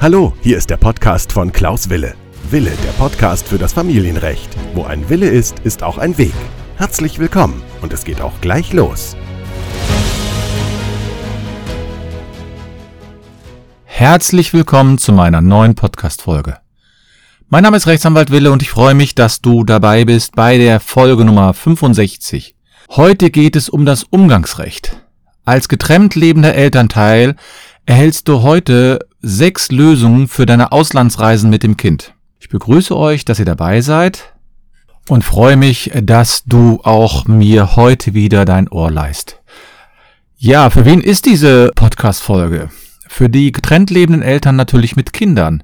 Hallo, hier ist der Podcast von Klaus Wille. Wille, der Podcast für das Familienrecht. Wo ein Wille ist, ist auch ein Weg. Herzlich willkommen und es geht auch gleich los. Herzlich willkommen zu meiner neuen Podcast-Folge. Mein Name ist Rechtsanwalt Wille und ich freue mich, dass du dabei bist bei der Folge Nummer 65. Heute geht es um das Umgangsrecht. Als getrennt lebender Elternteil erhältst du heute sechs Lösungen für deine Auslandsreisen mit dem Kind. Ich begrüße euch, dass ihr dabei seid und freue mich, dass du auch mir heute wieder dein Ohr leist. Ja, für wen ist diese Podcast-Folge? Für die getrennt lebenden Eltern natürlich mit Kindern.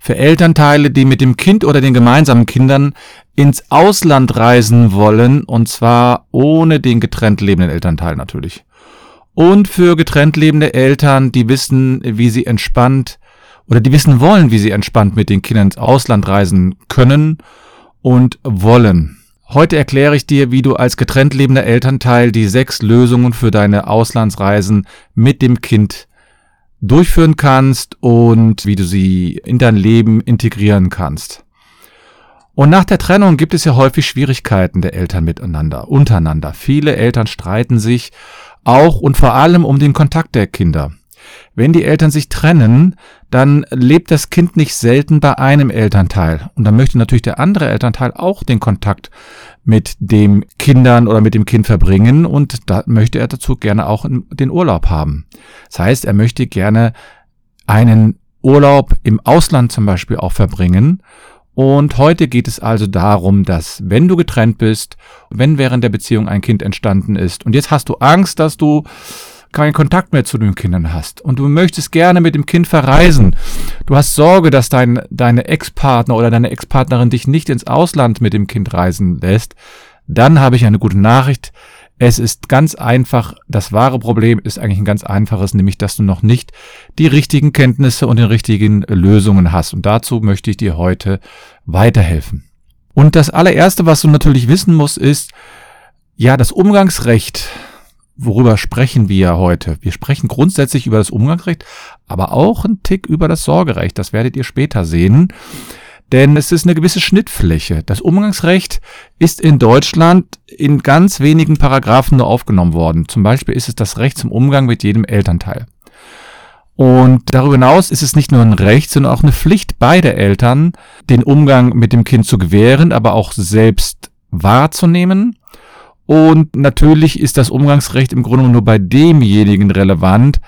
Für Elternteile, die mit dem Kind oder den gemeinsamen Kindern ins Ausland reisen wollen, und zwar ohne den getrennt lebenden Elternteil natürlich und für getrennt lebende Eltern, die wissen, wie sie entspannt oder die wissen wollen, wie sie entspannt mit den Kindern ins Ausland reisen können und wollen. Heute erkläre ich dir, wie du als getrennt lebender Elternteil die sechs Lösungen für deine Auslandsreisen mit dem Kind durchführen kannst und wie du sie in dein Leben integrieren kannst. Und nach der Trennung gibt es ja häufig Schwierigkeiten der Eltern miteinander, untereinander. Viele Eltern streiten sich auch und vor allem um den Kontakt der Kinder. Wenn die Eltern sich trennen, dann lebt das Kind nicht selten bei einem Elternteil. Und dann möchte natürlich der andere Elternteil auch den Kontakt mit dem Kindern oder mit dem Kind verbringen und da möchte er dazu gerne auch den Urlaub haben. Das heißt, er möchte gerne einen Urlaub im Ausland zum Beispiel auch verbringen und heute geht es also darum, dass wenn du getrennt bist, wenn während der Beziehung ein Kind entstanden ist und jetzt hast du Angst, dass du keinen Kontakt mehr zu den Kindern hast und du möchtest gerne mit dem Kind verreisen. Du hast Sorge, dass dein, deine Ex-Partner oder deine Ex-Partnerin dich nicht ins Ausland mit dem Kind reisen lässt. Dann habe ich eine gute Nachricht. Es ist ganz einfach, das wahre Problem ist eigentlich ein ganz einfaches, nämlich dass du noch nicht die richtigen Kenntnisse und die richtigen Lösungen hast. Und dazu möchte ich dir heute weiterhelfen. Und das allererste, was du natürlich wissen musst, ist, ja, das Umgangsrecht, worüber sprechen wir heute? Wir sprechen grundsätzlich über das Umgangsrecht, aber auch ein Tick über das Sorgerecht. Das werdet ihr später sehen denn es ist eine gewisse Schnittfläche. Das Umgangsrecht ist in Deutschland in ganz wenigen Paragraphen nur aufgenommen worden. Zum Beispiel ist es das Recht zum Umgang mit jedem Elternteil. Und darüber hinaus ist es nicht nur ein Recht, sondern auch eine Pflicht beider Eltern, den Umgang mit dem Kind zu gewähren, aber auch selbst wahrzunehmen. Und natürlich ist das Umgangsrecht im Grunde nur bei demjenigen relevant,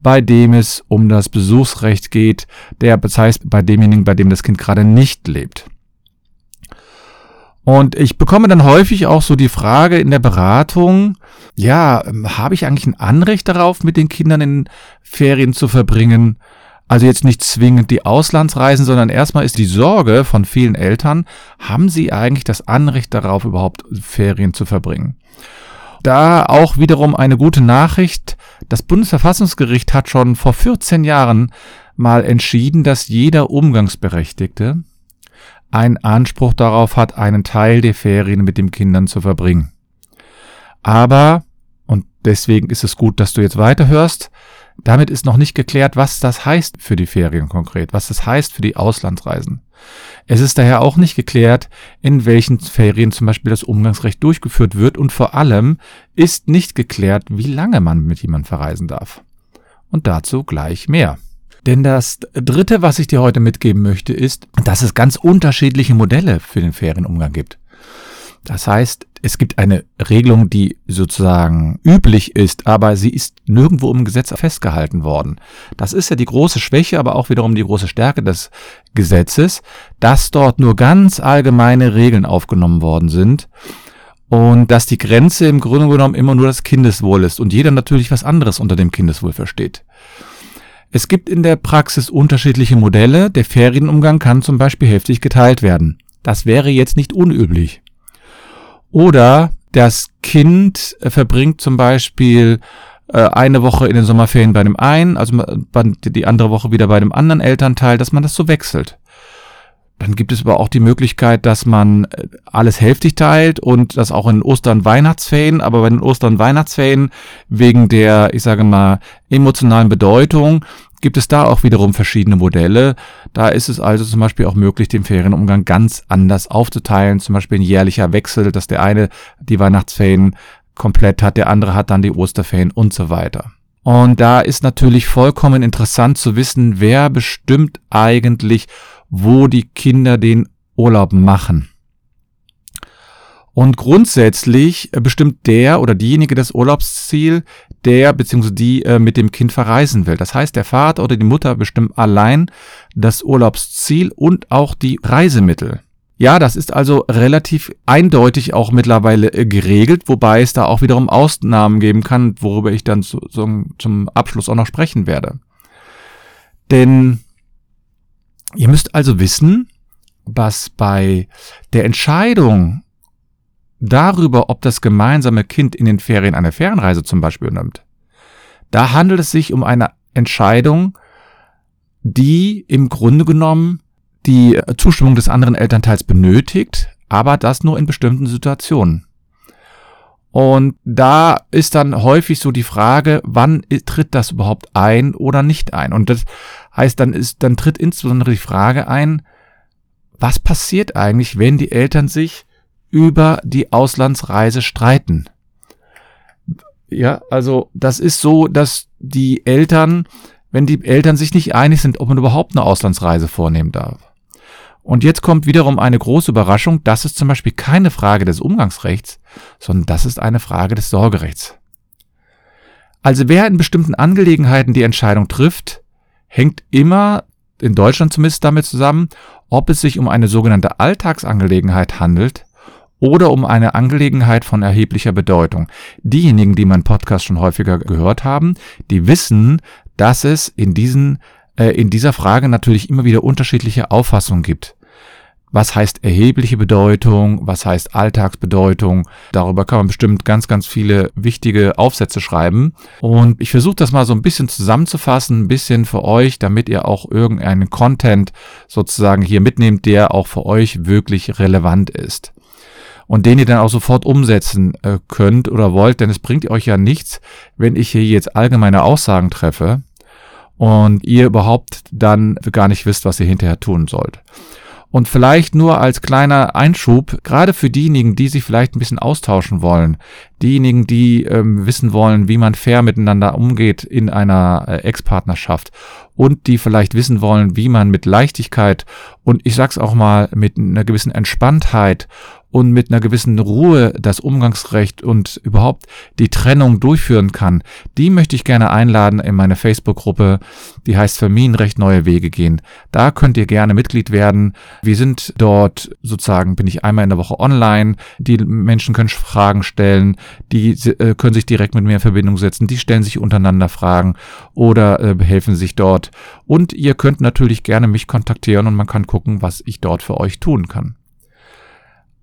bei dem es um das Besuchsrecht geht, der, das heißt bei demjenigen, bei dem das Kind gerade nicht lebt. Und ich bekomme dann häufig auch so die Frage in der Beratung, ja, ähm, habe ich eigentlich ein Anrecht darauf, mit den Kindern in Ferien zu verbringen? Also jetzt nicht zwingend die Auslandsreisen, sondern erstmal ist die Sorge von vielen Eltern, haben sie eigentlich das Anrecht darauf, überhaupt Ferien zu verbringen? Da auch wiederum eine gute Nachricht. Das Bundesverfassungsgericht hat schon vor 14 Jahren mal entschieden, dass jeder Umgangsberechtigte einen Anspruch darauf hat, einen Teil der Ferien mit den Kindern zu verbringen. Aber, und deswegen ist es gut, dass du jetzt weiterhörst, damit ist noch nicht geklärt, was das heißt für die Ferien konkret, was das heißt für die Auslandsreisen. Es ist daher auch nicht geklärt, in welchen Ferien zum Beispiel das Umgangsrecht durchgeführt wird und vor allem ist nicht geklärt, wie lange man mit jemandem verreisen darf. Und dazu gleich mehr. Denn das Dritte, was ich dir heute mitgeben möchte, ist, dass es ganz unterschiedliche Modelle für den Ferienumgang gibt. Das heißt, es gibt eine Regelung, die sozusagen üblich ist, aber sie ist nirgendwo im Gesetz festgehalten worden. Das ist ja die große Schwäche, aber auch wiederum die große Stärke des Gesetzes, dass dort nur ganz allgemeine Regeln aufgenommen worden sind und dass die Grenze im Grunde genommen immer nur das Kindeswohl ist und jeder natürlich was anderes unter dem Kindeswohl versteht. Es gibt in der Praxis unterschiedliche Modelle. Der Ferienumgang kann zum Beispiel heftig geteilt werden. Das wäre jetzt nicht unüblich. Oder das Kind äh, verbringt zum Beispiel äh, eine Woche in den Sommerferien bei dem einen, also die andere Woche wieder bei dem anderen Elternteil, dass man das so wechselt. Dann gibt es aber auch die Möglichkeit, dass man äh, alles hälftig teilt und das auch in Ostern Weihnachtsferien, aber bei den Ostern Weihnachtsferien wegen der, ich sage mal, emotionalen Bedeutung gibt es da auch wiederum verschiedene Modelle. Da ist es also zum Beispiel auch möglich, den Ferienumgang ganz anders aufzuteilen. Zum Beispiel ein jährlicher Wechsel, dass der eine die Weihnachtsferien komplett hat, der andere hat dann die Osterferien und so weiter. Und da ist natürlich vollkommen interessant zu wissen, wer bestimmt eigentlich, wo die Kinder den Urlaub machen. Und grundsätzlich bestimmt der oder diejenige das Urlaubsziel, der bzw. die äh, mit dem Kind verreisen will. Das heißt, der Vater oder die Mutter bestimmt allein das Urlaubsziel und auch die Reisemittel. Ja, das ist also relativ eindeutig auch mittlerweile äh, geregelt, wobei es da auch wiederum Ausnahmen geben kann, worüber ich dann so, so zum Abschluss auch noch sprechen werde. Denn ihr müsst also wissen, was bei der Entscheidung darüber, ob das gemeinsame Kind in den Ferien eine Fernreise zum Beispiel nimmt, da handelt es sich um eine Entscheidung, die im Grunde genommen die Zustimmung des anderen Elternteils benötigt, aber das nur in bestimmten Situationen. Und da ist dann häufig so die Frage, wann tritt das überhaupt ein oder nicht ein? Und das heißt, dann ist, dann tritt insbesondere die Frage ein, was passiert eigentlich, wenn die Eltern sich über die Auslandsreise streiten. Ja, also das ist so, dass die Eltern, wenn die Eltern sich nicht einig sind, ob man überhaupt eine Auslandsreise vornehmen darf. Und jetzt kommt wiederum eine große Überraschung, das ist zum Beispiel keine Frage des Umgangsrechts, sondern das ist eine Frage des Sorgerechts. Also wer in bestimmten Angelegenheiten die Entscheidung trifft, hängt immer, in Deutschland zumindest damit zusammen, ob es sich um eine sogenannte Alltagsangelegenheit handelt oder um eine Angelegenheit von erheblicher Bedeutung. Diejenigen, die meinen Podcast schon häufiger gehört haben, die wissen, dass es in diesen äh, in dieser Frage natürlich immer wieder unterschiedliche Auffassungen gibt. Was heißt erhebliche Bedeutung? Was heißt Alltagsbedeutung? Darüber kann man bestimmt ganz, ganz viele wichtige Aufsätze schreiben. Und ich versuche das mal so ein bisschen zusammenzufassen, ein bisschen für euch, damit ihr auch irgendeinen Content sozusagen hier mitnehmt, der auch für euch wirklich relevant ist und den ihr dann auch sofort umsetzen äh, könnt oder wollt, denn es bringt euch ja nichts, wenn ich hier jetzt allgemeine Aussagen treffe und ihr überhaupt dann gar nicht wisst, was ihr hinterher tun sollt. Und vielleicht nur als kleiner Einschub, gerade für diejenigen, die sich vielleicht ein bisschen austauschen wollen, diejenigen, die ähm, wissen wollen, wie man fair miteinander umgeht in einer äh, Ex-Partnerschaft und die vielleicht wissen wollen, wie man mit Leichtigkeit und ich sag's auch mal mit einer gewissen Entspanntheit und mit einer gewissen Ruhe das Umgangsrecht und überhaupt die Trennung durchführen kann, die möchte ich gerne einladen in meine Facebook-Gruppe, die heißt Familienrecht neue Wege gehen. Da könnt ihr gerne Mitglied werden. Wir sind dort sozusagen, bin ich einmal in der Woche online. Die Menschen können Fragen stellen, die äh, können sich direkt mit mir in Verbindung setzen, die stellen sich untereinander Fragen oder äh, helfen sich dort. Und ihr könnt natürlich gerne mich kontaktieren und man kann gucken, was ich dort für euch tun kann.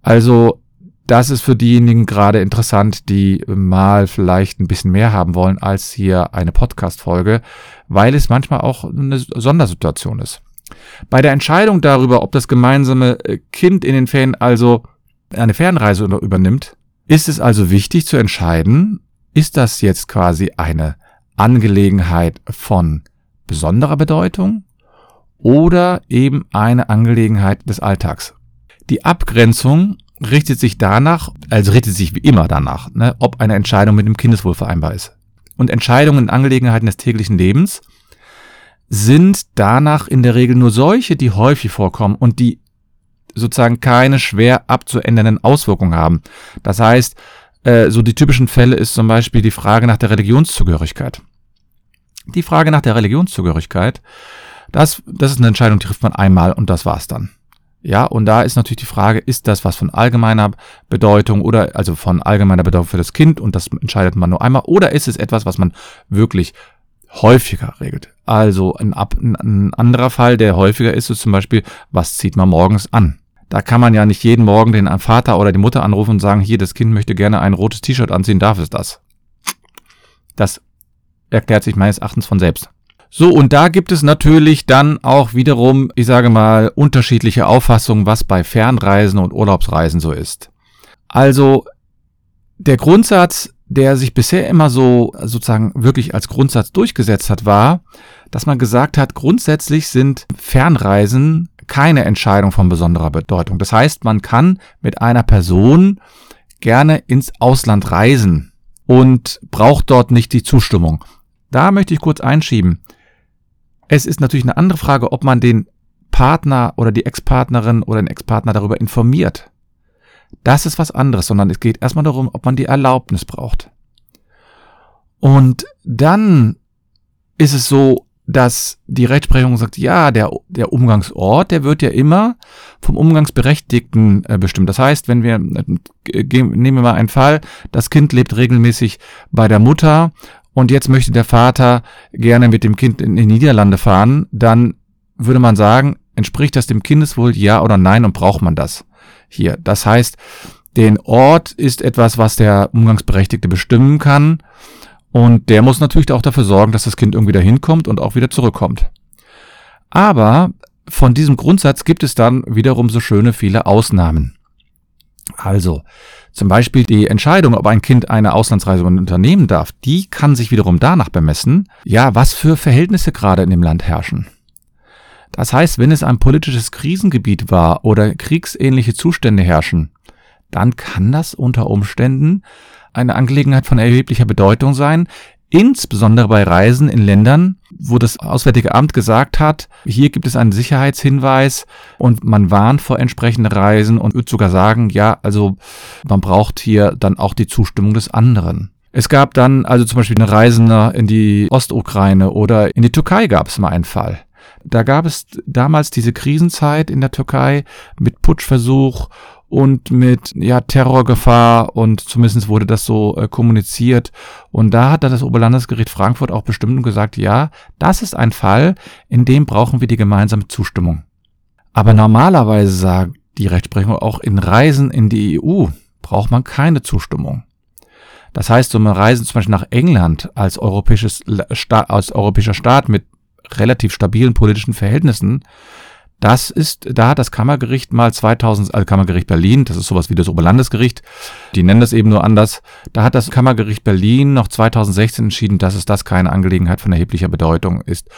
Also das ist für diejenigen gerade interessant, die mal vielleicht ein bisschen mehr haben wollen als hier eine Podcast-Folge, weil es manchmal auch eine Sondersituation ist. Bei der Entscheidung darüber, ob das gemeinsame äh, Kind in den Ferien also eine Fernreise übernimmt, ist es also wichtig zu entscheiden, ist das jetzt quasi eine Angelegenheit von besonderer Bedeutung oder eben eine Angelegenheit des Alltags. Die Abgrenzung richtet sich danach, also richtet sich wie immer danach, ne, ob eine Entscheidung mit dem Kindeswohl vereinbar ist. Und Entscheidungen in Angelegenheiten des täglichen Lebens sind danach in der Regel nur solche, die häufig vorkommen und die sozusagen keine schwer abzuändernden Auswirkungen haben. Das heißt, äh, so die typischen Fälle ist zum Beispiel die Frage nach der Religionszugehörigkeit. Die Frage nach der Religionszugehörigkeit, das, das ist eine Entscheidung, die trifft man einmal und das war's dann. Ja, und da ist natürlich die Frage, ist das was von allgemeiner Bedeutung oder also von allgemeiner Bedeutung für das Kind und das entscheidet man nur einmal oder ist es etwas, was man wirklich häufiger regelt? Also ein, ein anderer Fall, der häufiger ist, ist zum Beispiel, was zieht man morgens an? Da kann man ja nicht jeden Morgen den Vater oder die Mutter anrufen und sagen, hier, das Kind möchte gerne ein rotes T-Shirt anziehen, darf es das? Das erklärt sich meines Erachtens von selbst. So, und da gibt es natürlich dann auch wiederum, ich sage mal, unterschiedliche Auffassungen, was bei Fernreisen und Urlaubsreisen so ist. Also, der Grundsatz der sich bisher immer so sozusagen wirklich als Grundsatz durchgesetzt hat, war, dass man gesagt hat, grundsätzlich sind Fernreisen keine Entscheidung von besonderer Bedeutung. Das heißt, man kann mit einer Person gerne ins Ausland reisen und braucht dort nicht die Zustimmung. Da möchte ich kurz einschieben. Es ist natürlich eine andere Frage, ob man den Partner oder die Ex-Partnerin oder den Ex-Partner darüber informiert. Das ist was anderes, sondern es geht erstmal darum, ob man die Erlaubnis braucht. Und dann ist es so, dass die Rechtsprechung sagt, ja, der, der Umgangsort, der wird ja immer vom Umgangsberechtigten äh, bestimmt. Das heißt, wenn wir, äh, nehmen wir mal einen Fall, das Kind lebt regelmäßig bei der Mutter und jetzt möchte der Vater gerne mit dem Kind in die Niederlande fahren, dann würde man sagen, entspricht das dem Kindeswohl, ja oder nein und braucht man das hier? Das heißt, den Ort ist etwas, was der Umgangsberechtigte bestimmen kann und der muss natürlich auch dafür sorgen, dass das Kind irgendwie dahin kommt und auch wieder zurückkommt. Aber von diesem Grundsatz gibt es dann wiederum so schöne viele Ausnahmen. Also, zum Beispiel die Entscheidung, ob ein Kind eine Auslandsreise unternehmen darf, die kann sich wiederum danach bemessen, ja, was für Verhältnisse gerade in dem Land herrschen. Das heißt, wenn es ein politisches Krisengebiet war oder kriegsähnliche Zustände herrschen, dann kann das unter Umständen eine Angelegenheit von erheblicher Bedeutung sein, insbesondere bei Reisen in Ländern, wo das Auswärtige Amt gesagt hat, hier gibt es einen Sicherheitshinweis und man warnt vor entsprechenden Reisen und würde sogar sagen, ja, also man braucht hier dann auch die Zustimmung des anderen. Es gab dann also zum Beispiel eine Reisende in die Ostukraine oder in die Türkei gab es mal einen Fall. Da gab es damals diese Krisenzeit in der Türkei mit Putschversuch und mit ja Terrorgefahr und zumindest wurde das so äh, kommuniziert und da hat dann das Oberlandesgericht Frankfurt auch bestimmt und gesagt, ja, das ist ein Fall, in dem brauchen wir die gemeinsame Zustimmung. Aber normalerweise sagt die Rechtsprechung auch in Reisen in die EU braucht man keine Zustimmung. Das heißt, so eine Reise zum Beispiel nach England als europäisches als europäischer Staat mit relativ stabilen politischen Verhältnissen, das ist, da hat das Kammergericht mal 2000, also Kammergericht Berlin, das ist sowas wie das Oberlandesgericht, die nennen das eben nur anders, da hat das Kammergericht Berlin noch 2016 entschieden, dass es das keine Angelegenheit von erheblicher Bedeutung ist.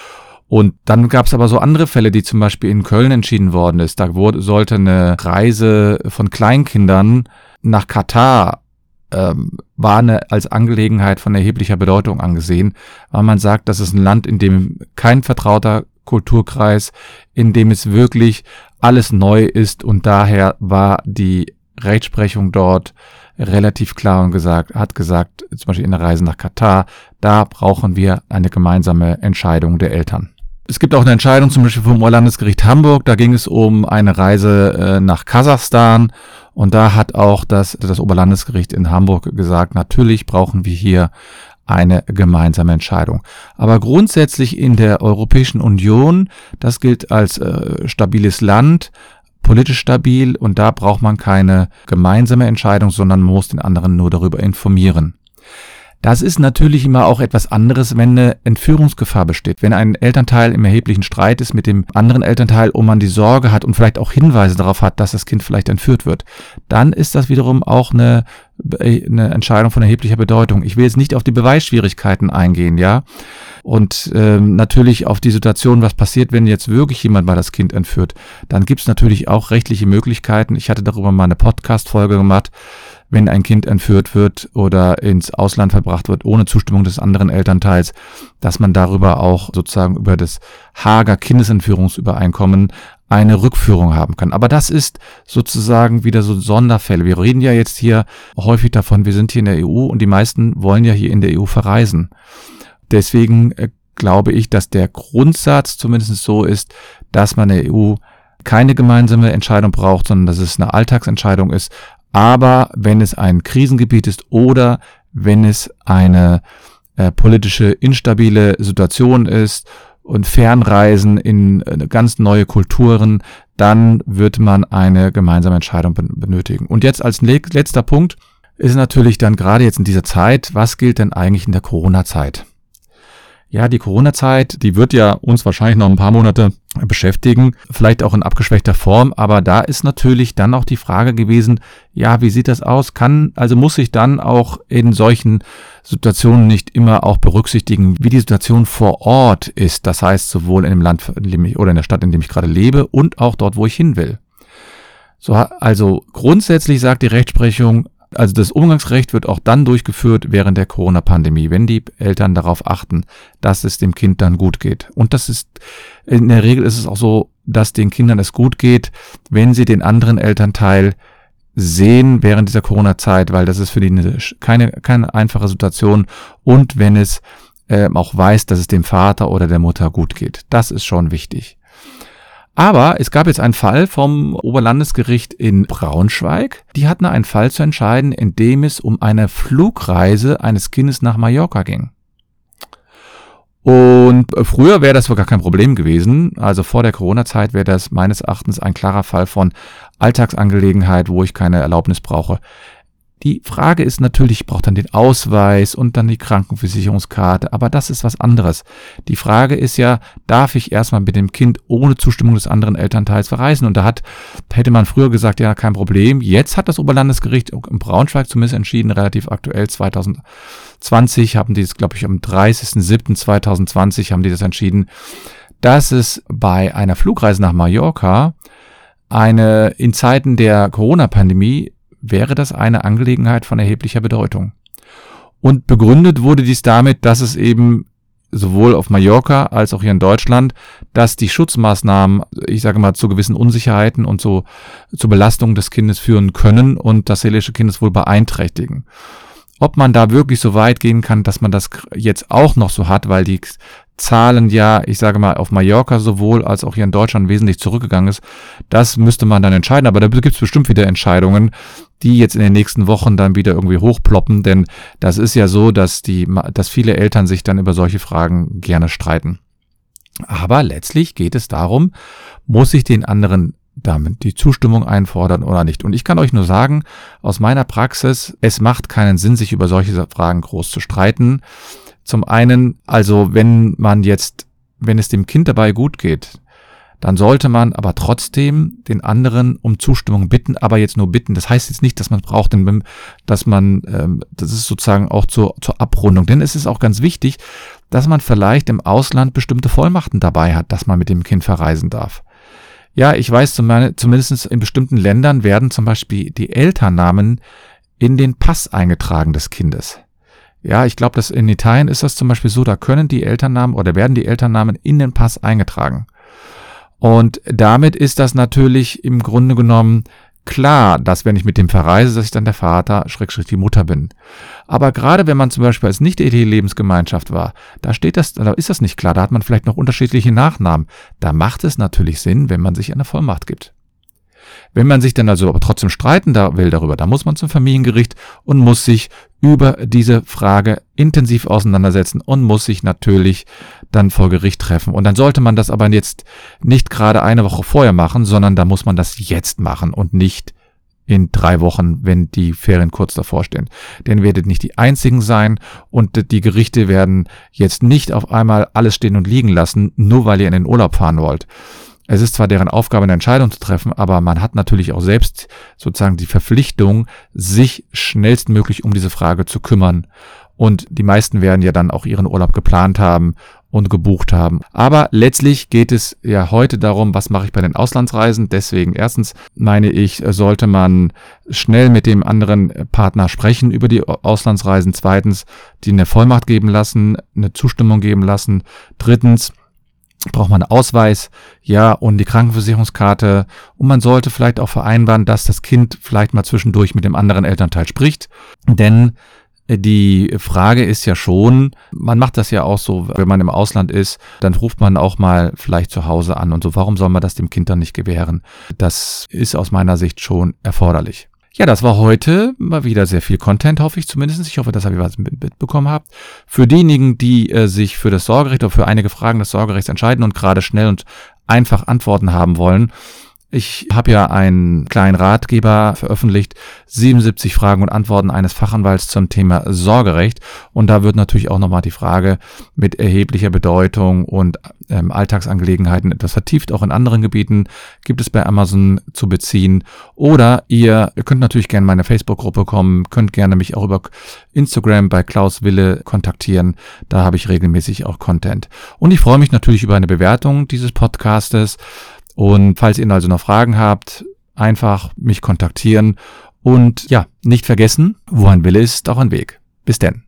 Und dann gab es aber so andere Fälle, die zum Beispiel in Köln entschieden worden ist. Da wurde, sollte eine Reise von Kleinkindern nach Katar ähm, war eine als Angelegenheit von erheblicher Bedeutung angesehen, weil man sagt, das ist ein Land, in dem kein vertrauter Kulturkreis, in dem es wirklich alles neu ist. Und daher war die Rechtsprechung dort relativ klar und gesagt, hat gesagt, zum Beispiel in der Reise nach Katar, da brauchen wir eine gemeinsame Entscheidung der Eltern. Es gibt auch eine Entscheidung zum Beispiel vom Landesgericht Hamburg, da ging es um eine Reise äh, nach Kasachstan und da hat auch das, das Oberlandesgericht in Hamburg gesagt, natürlich brauchen wir hier eine gemeinsame Entscheidung. Aber grundsätzlich in der Europäischen Union, das gilt als äh, stabiles Land, politisch stabil und da braucht man keine gemeinsame Entscheidung, sondern muss den anderen nur darüber informieren. Das ist natürlich immer auch etwas anderes, wenn eine Entführungsgefahr besteht. Wenn ein Elternteil im erheblichen Streit ist mit dem anderen Elternteil und man die Sorge hat und vielleicht auch Hinweise darauf hat, dass das Kind vielleicht entführt wird, dann ist das wiederum auch eine, eine Entscheidung von erheblicher Bedeutung. Ich will jetzt nicht auf die Beweisschwierigkeiten eingehen, ja. Und ähm, natürlich auf die Situation, was passiert, wenn jetzt wirklich jemand mal das Kind entführt. Dann gibt es natürlich auch rechtliche Möglichkeiten. Ich hatte darüber mal eine Podcast-Folge gemacht wenn ein Kind entführt wird oder ins Ausland verbracht wird ohne Zustimmung des anderen Elternteils, dass man darüber auch sozusagen über das Hager Kindesentführungsübereinkommen eine Rückführung haben kann. Aber das ist sozusagen wieder so Sonderfälle. Wir reden ja jetzt hier häufig davon, wir sind hier in der EU und die meisten wollen ja hier in der EU verreisen. Deswegen äh, glaube ich, dass der Grundsatz zumindest so ist, dass man in der EU keine gemeinsame Entscheidung braucht, sondern dass es eine Alltagsentscheidung ist, aber wenn es ein Krisengebiet ist oder wenn es eine äh, politische instabile Situation ist und Fernreisen in äh, ganz neue Kulturen, dann wird man eine gemeinsame Entscheidung benötigen. Und jetzt als letzter Punkt ist natürlich dann gerade jetzt in dieser Zeit, was gilt denn eigentlich in der Corona-Zeit? Ja, die Corona-Zeit, die wird ja uns wahrscheinlich noch ein paar Monate beschäftigen, vielleicht auch in abgeschwächter Form, aber da ist natürlich dann auch die Frage gewesen, ja, wie sieht das aus? Kann, also muss ich dann auch in solchen Situationen nicht immer auch berücksichtigen, wie die Situation vor Ort ist, das heißt sowohl in dem Land in dem ich, oder in der Stadt, in dem ich gerade lebe und auch dort, wo ich hin will. So, also grundsätzlich sagt die Rechtsprechung, also das Umgangsrecht wird auch dann durchgeführt während der Corona-Pandemie, wenn die Eltern darauf achten, dass es dem Kind dann gut geht. Und das ist, in der Regel ist es auch so, dass den Kindern es gut geht, wenn sie den anderen Elternteil sehen während dieser Corona-Zeit, weil das ist für die keine, keine einfache Situation. Und wenn es äh, auch weiß, dass es dem Vater oder der Mutter gut geht. Das ist schon wichtig. Aber es gab jetzt einen Fall vom Oberlandesgericht in Braunschweig. Die hatten einen Fall zu entscheiden, in dem es um eine Flugreise eines Kindes nach Mallorca ging. Und früher wäre das wohl gar kein Problem gewesen. Also vor der Corona-Zeit wäre das meines Erachtens ein klarer Fall von Alltagsangelegenheit, wo ich keine Erlaubnis brauche. Die Frage ist natürlich, ich brauche dann den Ausweis und dann die Krankenversicherungskarte, aber das ist was anderes. Die Frage ist ja, darf ich erstmal mit dem Kind ohne Zustimmung des anderen Elternteils verreisen? Und da hat, hätte man früher gesagt, ja, kein Problem. Jetzt hat das Oberlandesgericht im Braunschweig zumindest entschieden, relativ aktuell 2020 haben die das, glaube ich, am 30.07.2020 haben die das entschieden, dass es bei einer Flugreise nach Mallorca eine in Zeiten der Corona-Pandemie wäre das eine Angelegenheit von erheblicher Bedeutung. Und begründet wurde dies damit, dass es eben sowohl auf Mallorca als auch hier in Deutschland, dass die Schutzmaßnahmen, ich sage mal, zu gewissen Unsicherheiten und zu, zur Belastung des Kindes führen können und das seelische Kindeswohl beeinträchtigen. Ob man da wirklich so weit gehen kann, dass man das jetzt auch noch so hat, weil die Zahlen ja, ich sage mal, auf Mallorca sowohl als auch hier in Deutschland wesentlich zurückgegangen ist, das müsste man dann entscheiden. Aber da gibt es bestimmt wieder Entscheidungen, die jetzt in den nächsten Wochen dann wieder irgendwie hochploppen, denn das ist ja so, dass die, dass viele Eltern sich dann über solche Fragen gerne streiten. Aber letztlich geht es darum, muss ich den anderen damit die Zustimmung einfordern oder nicht. Und ich kann euch nur sagen, aus meiner Praxis, es macht keinen Sinn, sich über solche Fragen groß zu streiten. Zum einen, also wenn man jetzt, wenn es dem Kind dabei gut geht, dann sollte man aber trotzdem den anderen um Zustimmung bitten, aber jetzt nur bitten. Das heißt jetzt nicht, dass man braucht, dass man, ähm, das ist sozusagen auch zur, zur Abrundung. Denn es ist auch ganz wichtig, dass man vielleicht im Ausland bestimmte Vollmachten dabei hat, dass man mit dem Kind verreisen darf. Ja, ich weiß, zumindest in bestimmten Ländern werden zum Beispiel die Elternnamen in den Pass eingetragen des Kindes. Ja, ich glaube, dass in Italien ist das zum Beispiel so, da können die Elternnamen oder werden die Elternnamen in den Pass eingetragen. Und damit ist das natürlich im Grunde genommen klar, dass wenn ich mit dem verreise, dass ich dann der Vater, Schrägstrich die Mutter bin. Aber gerade wenn man zum Beispiel als Nicht-ET-Lebensgemeinschaft war, da steht das, da ist das nicht klar, da hat man vielleicht noch unterschiedliche Nachnamen. Da macht es natürlich Sinn, wenn man sich eine Vollmacht gibt. Wenn man sich dann also aber trotzdem streiten will darüber, dann muss man zum Familiengericht und muss sich über diese Frage intensiv auseinandersetzen und muss sich natürlich dann vor Gericht treffen. Und dann sollte man das aber jetzt nicht gerade eine Woche vorher machen, sondern da muss man das jetzt machen und nicht in drei Wochen, wenn die Ferien kurz davor stehen. Denn werdet nicht die einzigen sein und die Gerichte werden jetzt nicht auf einmal alles stehen und liegen lassen, nur weil ihr in den Urlaub fahren wollt. Es ist zwar deren Aufgabe, eine Entscheidung zu treffen, aber man hat natürlich auch selbst sozusagen die Verpflichtung, sich schnellstmöglich um diese Frage zu kümmern. Und die meisten werden ja dann auch ihren Urlaub geplant haben und gebucht haben. Aber letztlich geht es ja heute darum, was mache ich bei den Auslandsreisen. Deswegen erstens meine ich, sollte man schnell mit dem anderen Partner sprechen über die Auslandsreisen. Zweitens, die eine Vollmacht geben lassen, eine Zustimmung geben lassen. Drittens, braucht man einen Ausweis, ja, und die Krankenversicherungskarte. Und man sollte vielleicht auch vereinbaren, dass das Kind vielleicht mal zwischendurch mit dem anderen Elternteil spricht. Denn äh, die Frage ist ja schon, man macht das ja auch so, wenn man im Ausland ist, dann ruft man auch mal vielleicht zu Hause an und so. Warum soll man das dem Kind dann nicht gewähren? Das ist aus meiner Sicht schon erforderlich. Ja, das war heute mal wieder sehr viel Content, hoffe ich zumindest. Ich hoffe, dass ihr was mitbekommen habt. Für diejenigen, die äh, sich für das Sorgerecht oder für einige Fragen des Sorgerechts entscheiden und gerade schnell und einfach Antworten haben wollen, Ich habe ja einen kleinen Ratgeber veröffentlicht, 77 Fragen und Antworten eines Fachanwalts zum Thema Sorgerecht. Und da wird natürlich auch nochmal die Frage mit erheblicher Bedeutung und ähm, Alltagsangelegenheiten etwas vertieft, auch in anderen Gebieten, gibt es bei Amazon zu beziehen. Oder ihr, könnt natürlich gerne in meine Facebook-Gruppe kommen, könnt gerne mich auch über Instagram bei Klaus Wille kontaktieren. Da habe ich regelmäßig auch Content. Und ich freue mich natürlich über eine Bewertung dieses Podcastes. Und falls ihr also noch Fragen habt, einfach mich kontaktieren und ja, nicht vergessen, wo ein Wille ist, auch ein Weg. Bis denn.